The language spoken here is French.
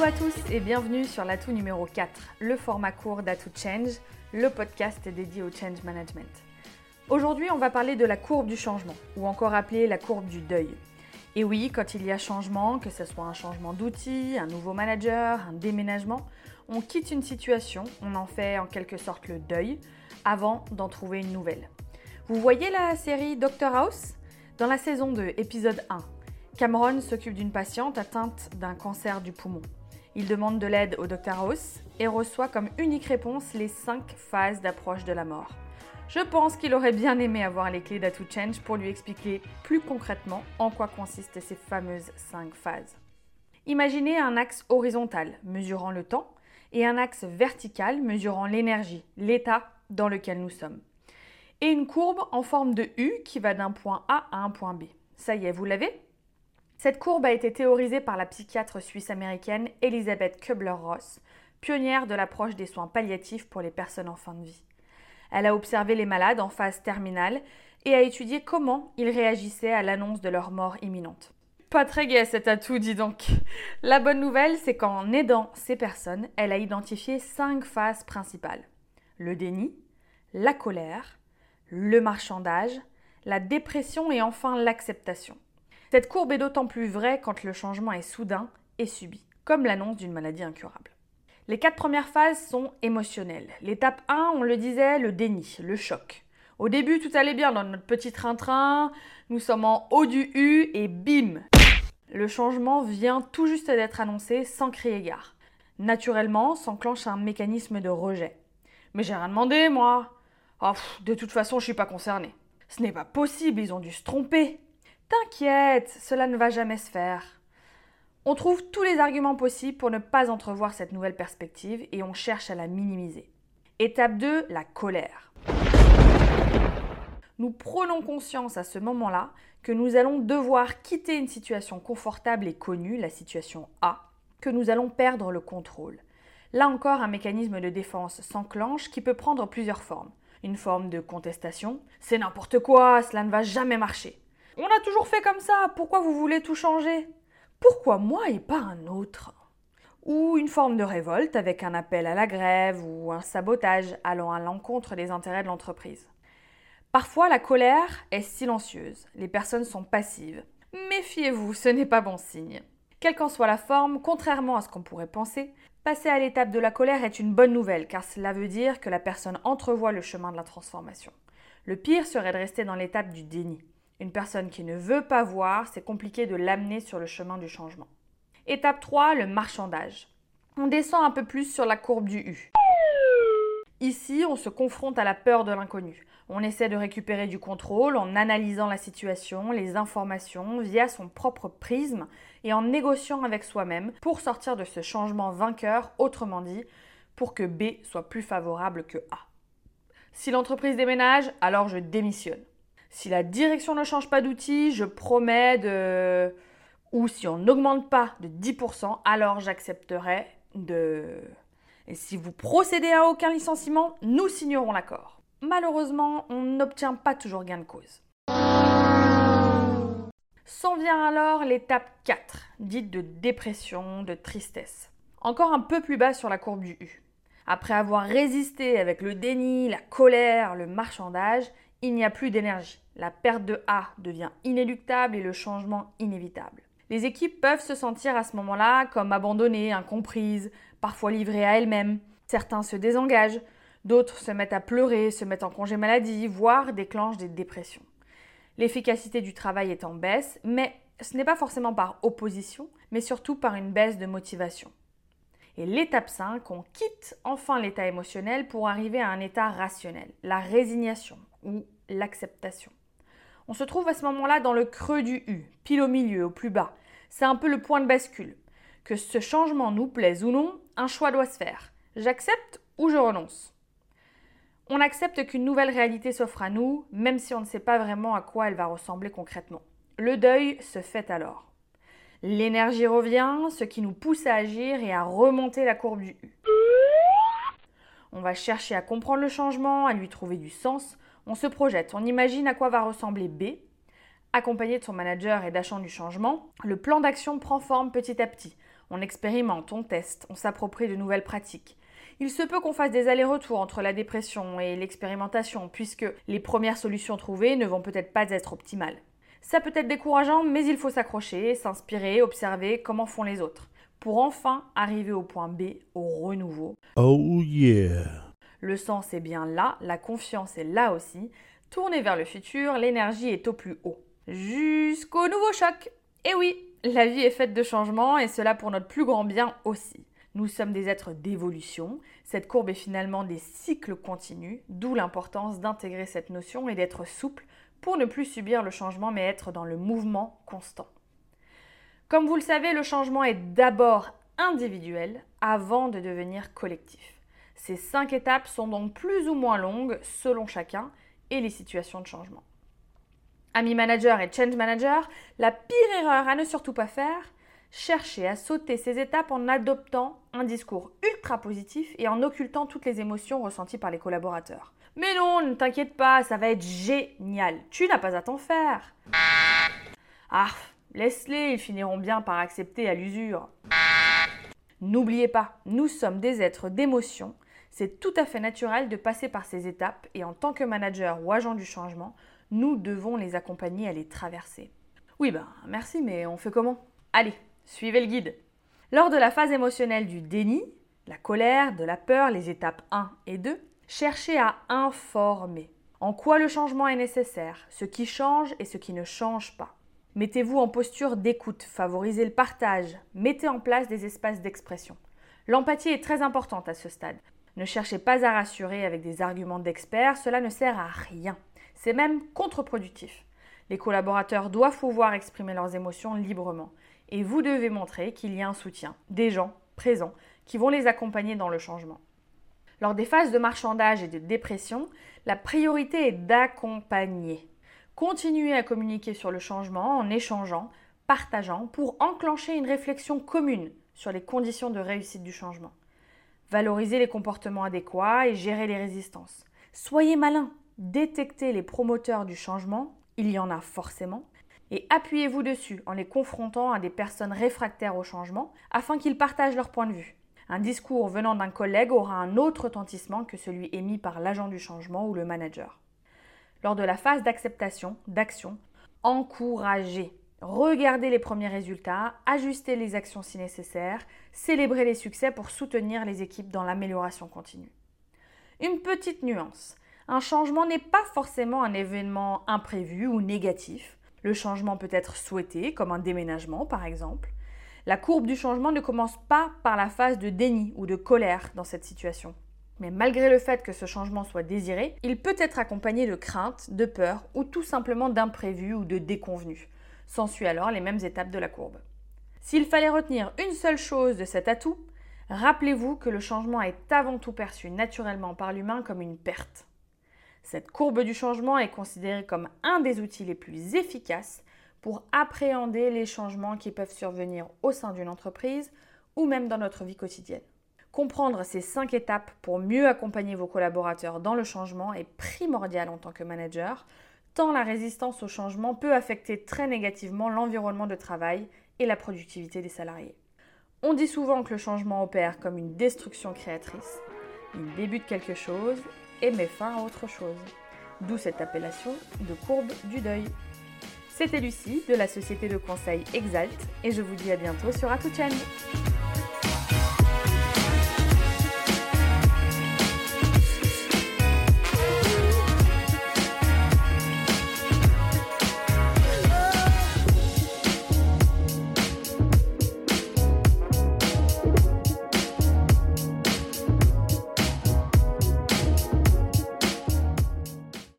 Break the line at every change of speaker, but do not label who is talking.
Hello à tous et bienvenue sur l'atout numéro 4, le format court d'Atout Change, le podcast dédié au change management. Aujourd'hui, on va parler de la courbe du changement, ou encore appelée la courbe du deuil. Et oui, quand il y a changement, que ce soit un changement d'outil, un nouveau manager, un déménagement, on quitte une situation, on en fait en quelque sorte le deuil, avant d'en trouver une nouvelle. Vous voyez la série Doctor House? Dans la saison 2, épisode 1, Cameron s'occupe d'une patiente atteinte d'un cancer du poumon. Il demande de l'aide au Dr House et reçoit comme unique réponse les 5 phases d'approche de la mort. Je pense qu'il aurait bien aimé avoir les clés d'Atout Change pour lui expliquer plus concrètement en quoi consistent ces fameuses 5 phases. Imaginez un axe horizontal mesurant le temps et un axe vertical mesurant l'énergie, l'état dans lequel nous sommes. Et une courbe en forme de U qui va d'un point A à un point B. Ça y est, vous l'avez? Cette courbe a été théorisée par la psychiatre suisse-américaine Elisabeth Kubler-Ross, pionnière de l'approche des soins palliatifs pour les personnes en fin de vie. Elle a observé les malades en phase terminale et a étudié comment ils réagissaient à l'annonce de leur mort imminente. Pas très gai cet atout, dis donc. La bonne nouvelle, c'est qu'en aidant ces personnes, elle a identifié cinq phases principales. Le déni, la colère, le marchandage, la dépression et enfin l'acceptation. Cette courbe est d'autant plus vraie quand le changement est soudain et subi, comme l'annonce d'une maladie incurable. Les quatre premières phases sont émotionnelles. L'étape 1, on le disait, le déni, le choc. Au début, tout allait bien dans notre petit train-train, nous sommes en haut du U et bim Le changement vient tout juste d'être annoncé sans crier gare. Naturellement, s'enclenche un mécanisme de rejet. Mais j'ai rien demandé, moi oh, De toute façon, je suis pas concernée. Ce n'est pas possible, ils ont dû se tromper. T'inquiète, cela ne va jamais se faire. On trouve tous les arguments possibles pour ne pas entrevoir cette nouvelle perspective et on cherche à la minimiser. Étape 2, la colère. Nous prenons conscience à ce moment-là que nous allons devoir quitter une situation confortable et connue, la situation A, que nous allons perdre le contrôle. Là encore, un mécanisme de défense s'enclenche qui peut prendre plusieurs formes. Une forme de contestation, c'est n'importe quoi, cela ne va jamais marcher. On a toujours fait comme ça, pourquoi vous voulez tout changer? Pourquoi moi et pas un autre? Ou une forme de révolte avec un appel à la grève ou un sabotage allant à l'encontre des intérêts de l'entreprise. Parfois, la colère est silencieuse, les personnes sont passives. Méfiez-vous, ce n'est pas bon signe. Quelle qu'en soit la forme, contrairement à ce qu'on pourrait penser, passer à l'étape de la colère est une bonne nouvelle car cela veut dire que la personne entrevoit le chemin de la transformation. Le pire serait de rester dans l'étape du déni. Une personne qui ne veut pas voir, c'est compliqué de l'amener sur le chemin du changement. Étape 3, le marchandage. On descend un peu plus sur la courbe du U. Ici, on se confronte à la peur de l'inconnu. On essaie de récupérer du contrôle en analysant la situation, les informations via son propre prisme et en négociant avec soi-même pour sortir de ce changement vainqueur, autrement dit, pour que B soit plus favorable que A. Si l'entreprise déménage, alors je démissionne. Si la direction ne change pas d'outil, je promets de... Ou si on n'augmente pas de 10%, alors j'accepterai de... Et si vous procédez à aucun licenciement, nous signerons l'accord. Malheureusement, on n'obtient pas toujours gain de cause. S'en vient alors l'étape 4, dite de dépression, de tristesse. Encore un peu plus bas sur la courbe du U. Après avoir résisté avec le déni, la colère, le marchandage, il n'y a plus d'énergie. La perte de A devient inéluctable et le changement inévitable. Les équipes peuvent se sentir à ce moment-là comme abandonnées, incomprises, parfois livrées à elles-mêmes. Certains se désengagent, d'autres se mettent à pleurer, se mettent en congé maladie, voire déclenchent des dépressions. L'efficacité du travail est en baisse, mais ce n'est pas forcément par opposition, mais surtout par une baisse de motivation. Et l'étape 5, on quitte enfin l'état émotionnel pour arriver à un état rationnel, la résignation ou l'acceptation. On se trouve à ce moment-là dans le creux du U, pile au milieu, au plus bas. C'est un peu le point de bascule. Que ce changement nous plaise ou non, un choix doit se faire. J'accepte ou je renonce. On accepte qu'une nouvelle réalité s'offre à nous, même si on ne sait pas vraiment à quoi elle va ressembler concrètement. Le deuil se fait alors. L'énergie revient, ce qui nous pousse à agir et à remonter la courbe du U. On va chercher à comprendre le changement, à lui trouver du sens. On se projette, on imagine à quoi va ressembler B. Accompagné de son manager et d'achant du changement, le plan d'action prend forme petit à petit. On expérimente, on teste, on s'approprie de nouvelles pratiques. Il se peut qu'on fasse des allers-retours entre la dépression et l'expérimentation, puisque les premières solutions trouvées ne vont peut-être pas être optimales. Ça peut être décourageant, mais il faut s'accrocher, s'inspirer, observer comment font les autres, pour enfin arriver au point B, au renouveau.
Oh yeah
Le sens est bien là, la confiance est là aussi. Tournez vers le futur, l'énergie est au plus haut. Jusqu'au nouveau choc Et oui, la vie est faite de changements et cela pour notre plus grand bien aussi. Nous sommes des êtres d'évolution. Cette courbe est finalement des cycles continus, d'où l'importance d'intégrer cette notion et d'être souple pour ne plus subir le changement mais être dans le mouvement constant. Comme vous le savez, le changement est d'abord individuel avant de devenir collectif. Ces cinq étapes sont donc plus ou moins longues selon chacun et les situations de changement. Ami manager et change manager, la pire erreur à ne surtout pas faire, chercher à sauter ces étapes en adoptant un discours ultra positif et en occultant toutes les émotions ressenties par les collaborateurs. Mais non, ne t'inquiète pas, ça va être génial. Tu n'as pas à t'en faire. Ah, laisse-les, ils finiront bien par accepter à l'usure. N'oubliez pas, nous sommes des êtres d'émotion. C'est tout à fait naturel de passer par ces étapes et en tant que manager ou agent du changement, nous devons les accompagner à les traverser. Oui, ben merci, mais on fait comment? Allez, Suivez le guide. Lors de la phase émotionnelle du déni, la colère, de la peur, les étapes 1 et 2, cherchez à informer. En quoi le changement est nécessaire, ce qui change et ce qui ne change pas. Mettez-vous en posture d'écoute, favorisez le partage, mettez en place des espaces d'expression. L'empathie est très importante à ce stade. Ne cherchez pas à rassurer avec des arguments d'experts, cela ne sert à rien. C'est même contre-productif. Les collaborateurs doivent pouvoir exprimer leurs émotions librement et vous devez montrer qu'il y a un soutien, des gens présents qui vont les accompagner dans le changement. Lors des phases de marchandage et de dépression, la priorité est d'accompagner. Continuez à communiquer sur le changement en échangeant, partageant pour enclencher une réflexion commune sur les conditions de réussite du changement. Valorisez les comportements adéquats et gérez les résistances. Soyez malin, détectez les promoteurs du changement, il y en a forcément, et appuyez-vous dessus en les confrontant à des personnes réfractaires au changement afin qu'ils partagent leur point de vue. Un discours venant d'un collègue aura un autre retentissement que celui émis par l'agent du changement ou le manager. Lors de la phase d'acceptation, d'action, encouragez. Regardez les premiers résultats, ajustez les actions si nécessaire, célébrez les succès pour soutenir les équipes dans l'amélioration continue. Une petite nuance. Un changement n'est pas forcément un événement imprévu ou négatif. Le changement peut être souhaité, comme un déménagement par exemple. La courbe du changement ne commence pas par la phase de déni ou de colère dans cette situation. Mais malgré le fait que ce changement soit désiré, il peut être accompagné de crainte, de peur ou tout simplement d'imprévu ou de déconvenu. S'ensuit alors les mêmes étapes de la courbe. S'il fallait retenir une seule chose de cet atout, rappelez-vous que le changement est avant tout perçu naturellement par l'humain comme une perte. Cette courbe du changement est considérée comme un des outils les plus efficaces pour appréhender les changements qui peuvent survenir au sein d'une entreprise ou même dans notre vie quotidienne. Comprendre ces cinq étapes pour mieux accompagner vos collaborateurs dans le changement est primordial en tant que manager, tant la résistance au changement peut affecter très négativement l'environnement de travail et la productivité des salariés. On dit souvent que le changement opère comme une destruction créatrice. Il débute quelque chose et met fin à autre chose. D'où cette appellation de courbe du deuil. C'était Lucie de la société de conseil Exalt et je vous dis à bientôt sur Atu